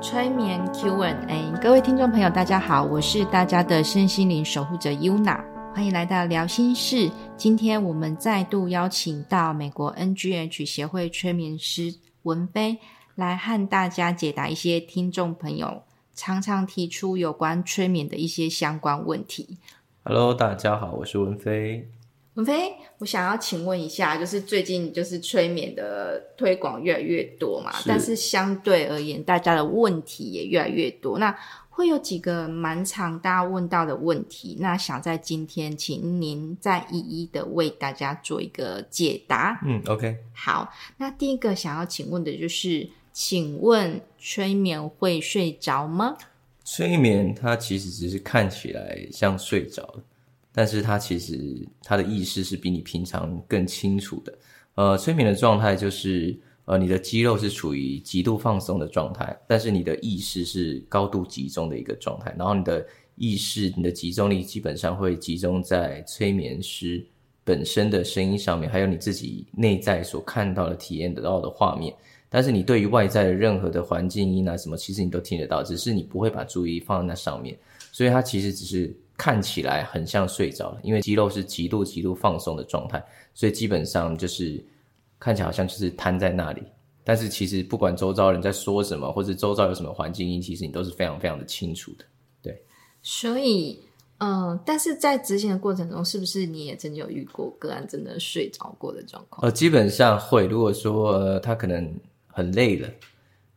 催眠 Q&A，各位听众朋友，大家好，我是大家的身心灵守护者 Yuna，欢迎来到聊心事。今天我们再度邀请到美国 NGH 协会催眠师文飞来和大家解答一些听众朋友常常提出有关催眠的一些相关问题。Hello，大家好，我是文飞。文飞，我想要请问一下，就是最近就是催眠的推广越来越多嘛，但是相对而言，大家的问题也越来越多。那会有几个蛮常大家问到的问题，那想在今天请您再一一的为大家做一个解答。嗯，OK。好，那第一个想要请问的就是，请问催眠会睡着吗？催眠它其实只是看起来像睡着了。但是它其实它的意识是比你平常更清楚的。呃，催眠的状态就是呃你的肌肉是处于极度放松的状态，但是你的意识是高度集中的一个状态。然后你的意识、你的集中力基本上会集中在催眠师本身的声音上面，还有你自己内在所看到的、体验得到的画面。但是你对于外在的任何的环境音啊什么，其实你都听得到，只是你不会把注意放在那上面。所以它其实只是。看起来很像睡着了，因为肌肉是极度极度放松的状态，所以基本上就是看起来好像就是瘫在那里。但是其实不管周遭人在说什么，或者周遭有什么环境音，其实你都是非常非常的清楚的。对，所以嗯，但是在执行的过程中，是不是你也真的有遇过个案真的睡着过的状况？呃，基本上会。如果说他可能很累了，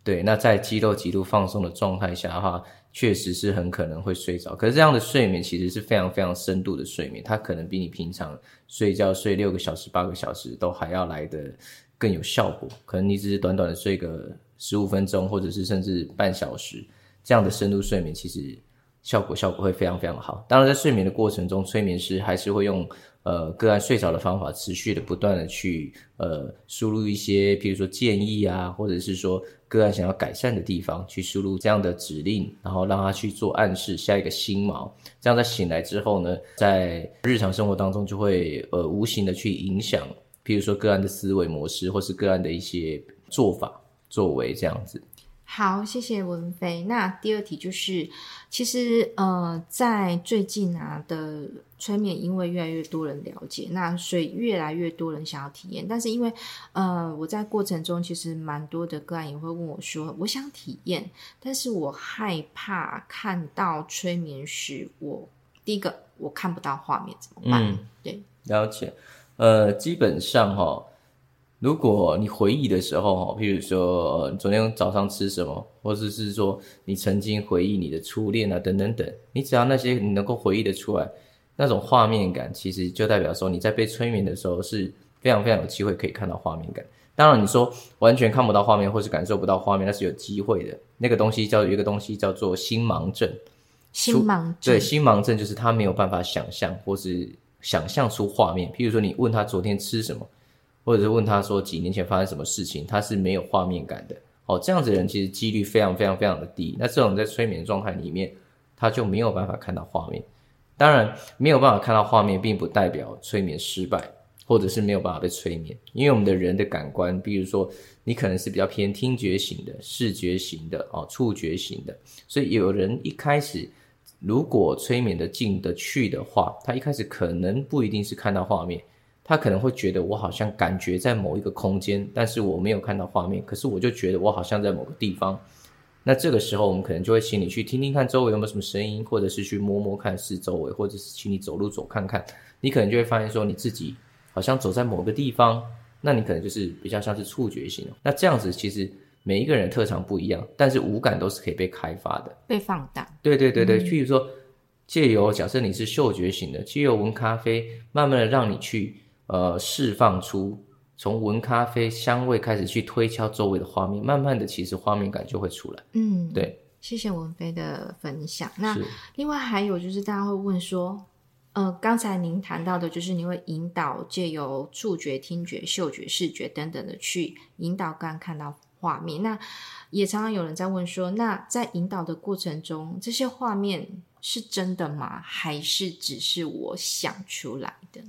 对，那在肌肉极度放松的状态下的话。确实是很可能会睡着，可是这样的睡眠其实是非常非常深度的睡眠，它可能比你平常睡觉睡六个小时、八个小时都还要来的更有效果。可能你只是短短的睡个十五分钟，或者是甚至半小时，这样的深度睡眠其实效果效果会非常非常好。当然，在睡眠的过程中，催眠师还是会用。呃，个案睡着的方法，持续的不断的去呃输入一些，比如说建议啊，或者是说个案想要改善的地方，去输入这样的指令，然后让他去做暗示，下一个心锚，这样在醒来之后呢，在日常生活当中就会呃无形的去影响，譬如说个案的思维模式，或是个案的一些做法作为这样子。好，谢谢文飞。那第二题就是，其实呃，在最近啊的催眠，因为越来越多人了解，那所以越来越多人想要体验。但是因为呃，我在过程中其实蛮多的个案也会问我说，我想体验，但是我害怕看到催眠时，我第一个我看不到画面怎么办？对，了解。呃，基本上哈。如果你回忆的时候，譬如说昨天早上吃什么，或者是说你曾经回忆你的初恋啊，等等等，你只要那些你能够回忆的出来，那种画面感，其实就代表说你在被催眠的时候是非常非常有机会可以看到画面感。当然，你说完全看不到画面或是感受不到画面，那是有机会的。那个东西叫有一个东西叫做心盲症。心盲症对心盲症就是他没有办法想象或是想象出画面。譬如说你问他昨天吃什么。或者是问他说几年前发生什么事情，他是没有画面感的。哦，这样子的人其实几率非常非常非常的低。那这种在催眠状态里面，他就没有办法看到画面。当然，没有办法看到画面，并不代表催眠失败，或者是没有办法被催眠。因为我们的人的感官，比如说你可能是比较偏听觉型的、视觉型的、哦触觉型的，所以有人一开始如果催眠的进得去的话，他一开始可能不一定是看到画面。他可能会觉得我好像感觉在某一个空间，但是我没有看到画面，可是我就觉得我好像在某个地方。那这个时候，我们可能就会请你去听听看周围有没有什么声音，或者是去摸摸看四周围，或者是请你走路走看看。你可能就会发现说，你自己好像走在某个地方。那你可能就是比较像是触觉型。那这样子其实每一个人特长不一样，但是五感都是可以被开发的，被放大。对对对对，譬如说借由假设你是嗅觉型的，借由闻咖啡，慢慢的让你去。呃，释放出从闻咖啡香味开始去推敲周围的画面，慢慢的，其实画面感就会出来。嗯，对，谢谢文飞的分享。那另外还有就是，大家会问说，呃，刚才您谈到的，就是你会引导借由触觉、听觉、嗅觉、视觉等等的去引导刚看到画面。那也常常有人在问说，那在引导的过程中，这些画面是真的吗？还是只是我想出来的？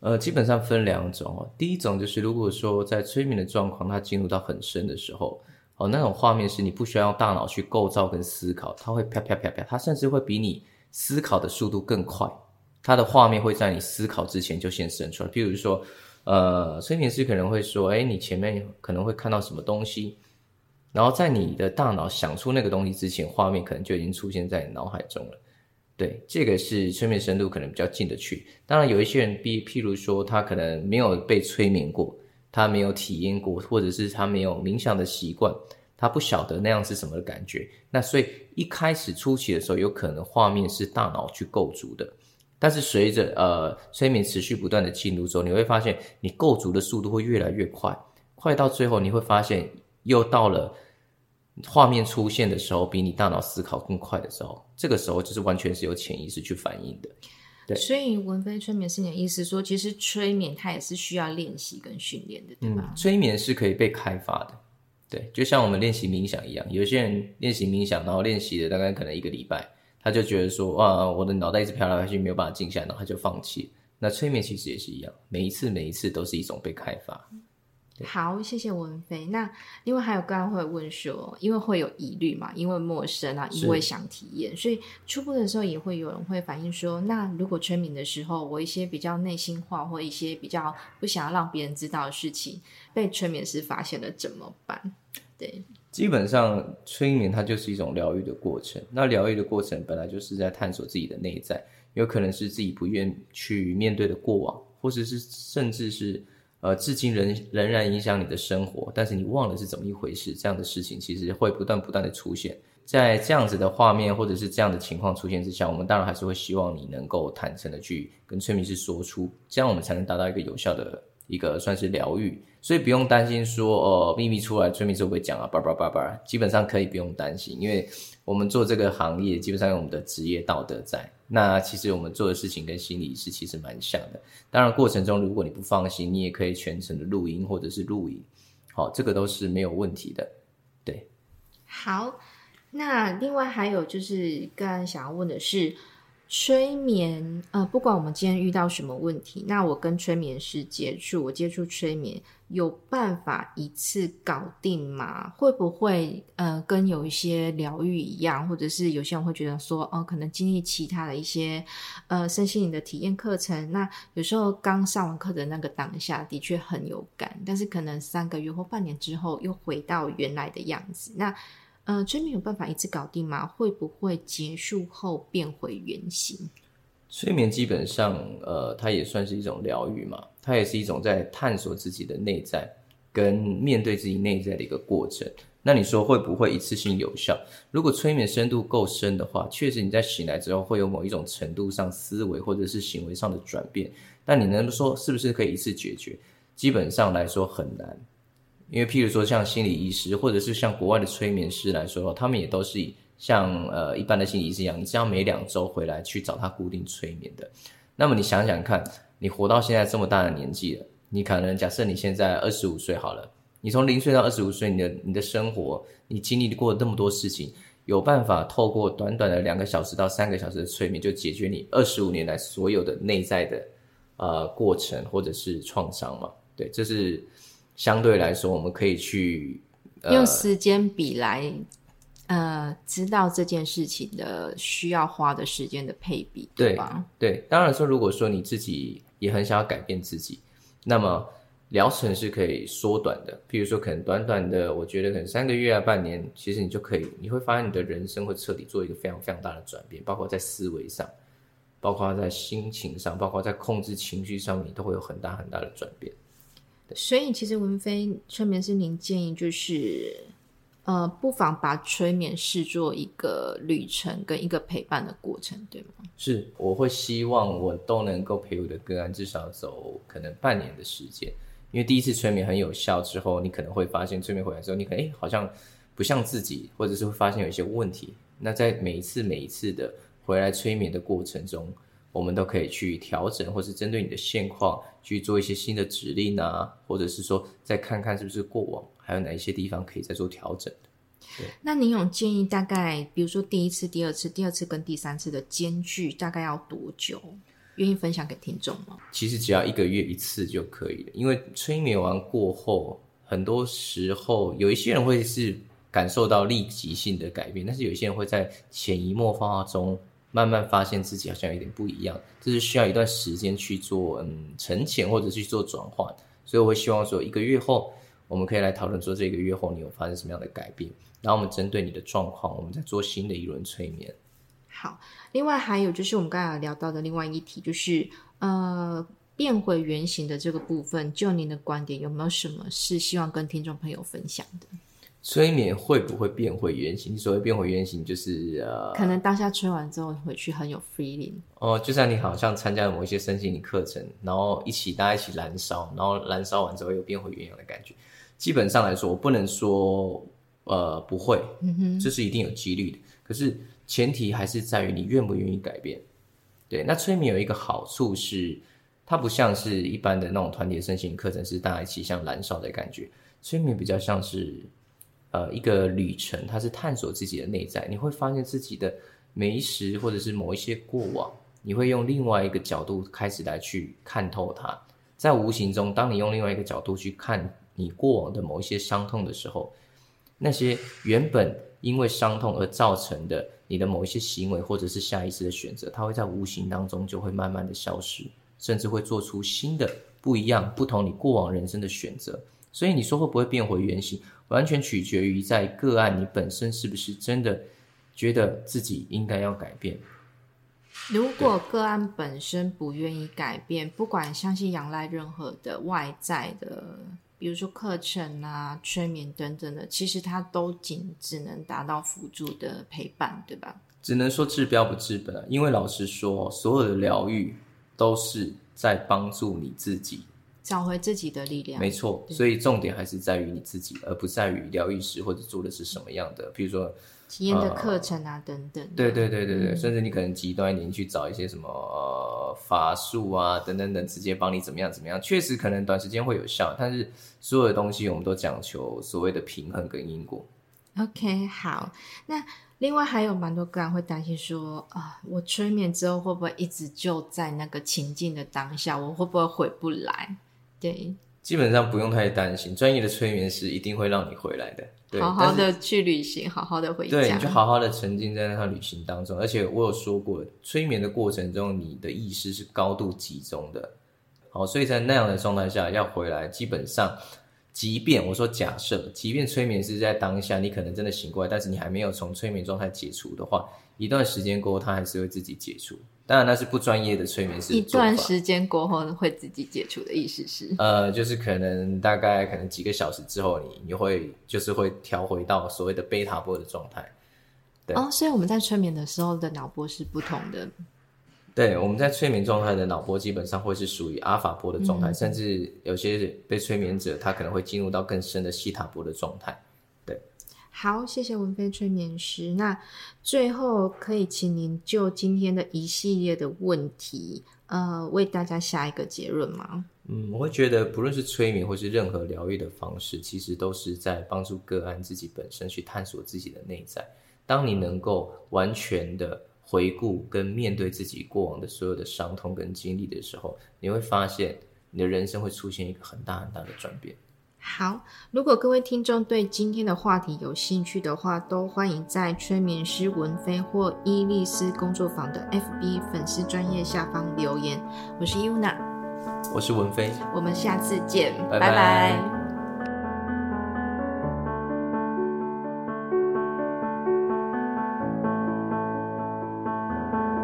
呃，基本上分两种哦。第一种就是，如果说在催眠的状况，它进入到很深的时候，哦，那种画面是你不需要用大脑去构造跟思考，它会啪啪啪啪，它甚至会比你思考的速度更快。它的画面会在你思考之前就先生出来。譬如说，呃，催眠师可能会说：“哎，你前面可能会看到什么东西。”然后在你的大脑想出那个东西之前，画面可能就已经出现在你脑海中了。对，这个是催眠深度可能比较近的去。当然，有一些人，比譬如说他可能没有被催眠过，他没有体验过，或者是他没有冥想的习惯，他不晓得那样是什么的感觉。那所以一开始初期的时候，有可能画面是大脑去构筑的。但是随着呃催眠持续不断的进入之后，你会发现你构筑的速度会越来越快，快到最后你会发现。又到了画面出现的时候，比你大脑思考更快的时候，这个时候就是完全是由潜意识去反应的。对，所以文飞催眠是你的意思说，其实催眠它也是需要练习跟训练的，对吧？催眠是可以被开发的，对，就像我们练习冥想一样，有些人练习冥想，然后练习了大概可能一个礼拜，他就觉得说，哇，我的脑袋一直飘来飘去，没有办法静下来，然后他就放弃。那催眠其实也是一样，每一次每一次都是一种被开发。好，谢谢文飞。那另外还有刚刚会问说，因为会有疑虑嘛，因为陌生啊，因为想体验，所以初步的时候也会有人会反映说，那如果催眠的时候，我一些比较内心话或一些比较不想要让别人知道的事情，被催眠师发现了怎么办？对，基本上催眠它就是一种疗愈的过程。那疗愈的过程本来就是在探索自己的内在，有可能是自己不愿去面对的过往，或者是甚至是。呃，至今仍仍然影响你的生活，但是你忘了是怎么一回事。这样的事情其实会不断不断的出现在这样子的画面或者是这样的情况出现之下，我们当然还是会希望你能够坦诚的去跟催眠师说出，这样我们才能达到一个有效的一个算是疗愈。所以不用担心说，哦，秘密出来催眠师会讲啊？叭叭叭叭，基本上可以不用担心，因为我们做这个行业基本上有我们的职业道德在。那其实我们做的事情跟心理是其实蛮像的。当然过程中如果你不放心，你也可以全程的录音或者是录影，好，这个都是没有问题的。对，好，那另外还有就是刚刚想要问的是。催眠，呃，不管我们今天遇到什么问题，那我跟催眠师接触，我接触催眠，有办法一次搞定吗？会不会，呃，跟有一些疗愈一样，或者是有些人会觉得说，哦，可能经历其他的一些，呃，身心灵的体验课程，那有时候刚上完课的那个当下的确很有感，但是可能三个月或半年之后又回到原来的样子，那。呃，催眠有办法一次搞定吗？会不会结束后变回原形？催眠基本上，呃，它也算是一种疗愈嘛，它也是一种在探索自己的内在跟面对自己内在的一个过程。那你说会不会一次性有效？如果催眠深度够深的话，确实你在醒来之后会有某一种程度上思维或者是行为上的转变。但你能说是不是可以一次解决？基本上来说很难。因为，譬如说，像心理医师，或者是像国外的催眠师来说，他们也都是像呃一般的心理医师一样，你只要每两周回来去找他固定催眠的。那么你想想看，你活到现在这么大的年纪了，你可能假设你现在二十五岁好了，你从零岁到二十五岁，你的你的生活，你经历过那么多事情，有办法透过短短的两个小时到三个小时的催眠，就解决你二十五年来所有的内在的呃过程或者是创伤吗？对，这是。相对来说，我们可以去用时间比来，呃，知道这件事情的需要花的时间的配比，对吧？对，当然说，如果说你自己也很想要改变自己，那么疗程是可以缩短的。譬如说，可能短短的，我觉得可能三个月啊、半年，其实你就可以，你会发现你的人生会彻底做一个非常非常大的转变，包括在思维上，包括在心情上，包括在控制情绪上面，都会有很大很大的转变。所以，其实文飞催眠师，您建议就是，呃，不妨把催眠视作一个旅程跟一个陪伴的过程，对吗？是，我会希望我都能够陪我的个案至少走可能半年的时间，因为第一次催眠很有效之后，你可能会发现催眠回来之后，你可能哎好像不像自己，或者是会发现有一些问题。那在每一次每一次的回来催眠的过程中。我们都可以去调整，或是针对你的现况去做一些新的指令啊，或者是说再看看是不是过往还有哪一些地方可以再做调整的。对，那您有建议大概，比如说第一次、第二次、第二次跟第三次的间距大概要多久？愿意分享给听众吗？其实只要一个月一次就可以了，因为催眠完过后，很多时候有一些人会是感受到立即性的改变，但是有些人会在潜移默化中慢慢发现自己好像有点不一样，这是需要一段时间去做嗯沉潜或者去做转换，所以我会希望说一个月后我们可以来讨论说这个月后你有发生什么样的改变，然后我们针对你的状况，我们再做新的一轮催眠。好，另外还有就是我们刚才聊到的另外一题，就是呃变回原形的这个部分，就您的观点，有没有什么是希望跟听众朋友分享的？催眠会不会变回原形？所谓变回原形，就是呃，可能当下吹完之后回去很有 feeling。哦，就像你好像参加了某一些身心灵课程，然后一起大家一起燃烧，然后燃烧完之后又变回原样的感觉。基本上来说，我不能说呃不会，嗯哼，这是一定有几率的。可是前提还是在于你愿不愿意改变。对，那催眠有一个好处是，它不像是一般的那种团体身心灵课程，是大家一起像燃烧的感觉。催眠比较像是。呃，一个旅程，它是探索自己的内在，你会发现自己的每一时，或者是某一些过往，你会用另外一个角度开始来去看透它。在无形中，当你用另外一个角度去看你过往的某一些伤痛的时候，那些原本因为伤痛而造成的你的某一些行为，或者是下意识的选择，它会在无形当中就会慢慢的消失，甚至会做出新的不一样、不同你过往人生的选择。所以你说会不会变回原形？完全取决于在个案你本身是不是真的觉得自己应该要改变。如果个案本身不愿意改变，不管相信仰赖任何的外在的，比如说课程啊、催眠等等的，其实它都仅只能达到辅助的陪伴，对吧？只能说治标不治本，因为老实说，所有的疗愈都是在帮助你自己。找回自己的力量，没错。所以重点还是在于你自己，而不在于疗愈师或者做的是什么样的，比如说体验的课程啊等等。对对对对对，甚至你可能极端一点去找一些什么呃法术啊等等等，直接帮你怎么样怎么样，确实可能短时间会有效，但是所有的东西我们都讲求所谓的平衡跟因果。OK，好，那。另外还有蛮多个人会担心说啊，我催眠之后会不会一直就在那个情境的当下，我会不会回不来？对，基本上不用太担心，专业的催眠师一定会让你回来的。好好的去旅行，好好的回家，对，你就好好的沉浸在那趟旅行当中。而且我有说过，催眠的过程中，你的意识是高度集中的。好，所以在那样的状态下要回来，基本上。即便我说假设，即便催眠是在当下，你可能真的醒过来，但是你还没有从催眠状态解除的话，一段时间过后，它还是会自己解除。当然那是不专业的催眠师。一段时间过后会自己解除的意思是？呃，就是可能大概可能几个小时之后，你你会就是会调回到所谓的贝塔波的状态。对哦，所以我们在催眠的时候的脑波是不同的。对，我们在催眠状态的脑波基本上会是属于阿法波的状态，甚至有些被催眠者他可能会进入到更深的西塔波的状态。好，谢谢文飞催眠师。那最后可以请您就今天的一系列的问题，呃，为大家下一个结论吗？嗯，我会觉得不论是催眠或是任何疗愈的方式，其实都是在帮助个案自己本身去探索自己的内在。当你能够完全的。回顾跟面对自己过往的所有的伤痛跟经历的时候，你会发现你的人生会出现一个很大很大的转变。好，如果各位听众对今天的话题有兴趣的话，都欢迎在催眠师文飞或伊丽丝工作坊的 FB 粉丝专业下方留言。我是 UNA，我是文飞，我们下次见，拜拜。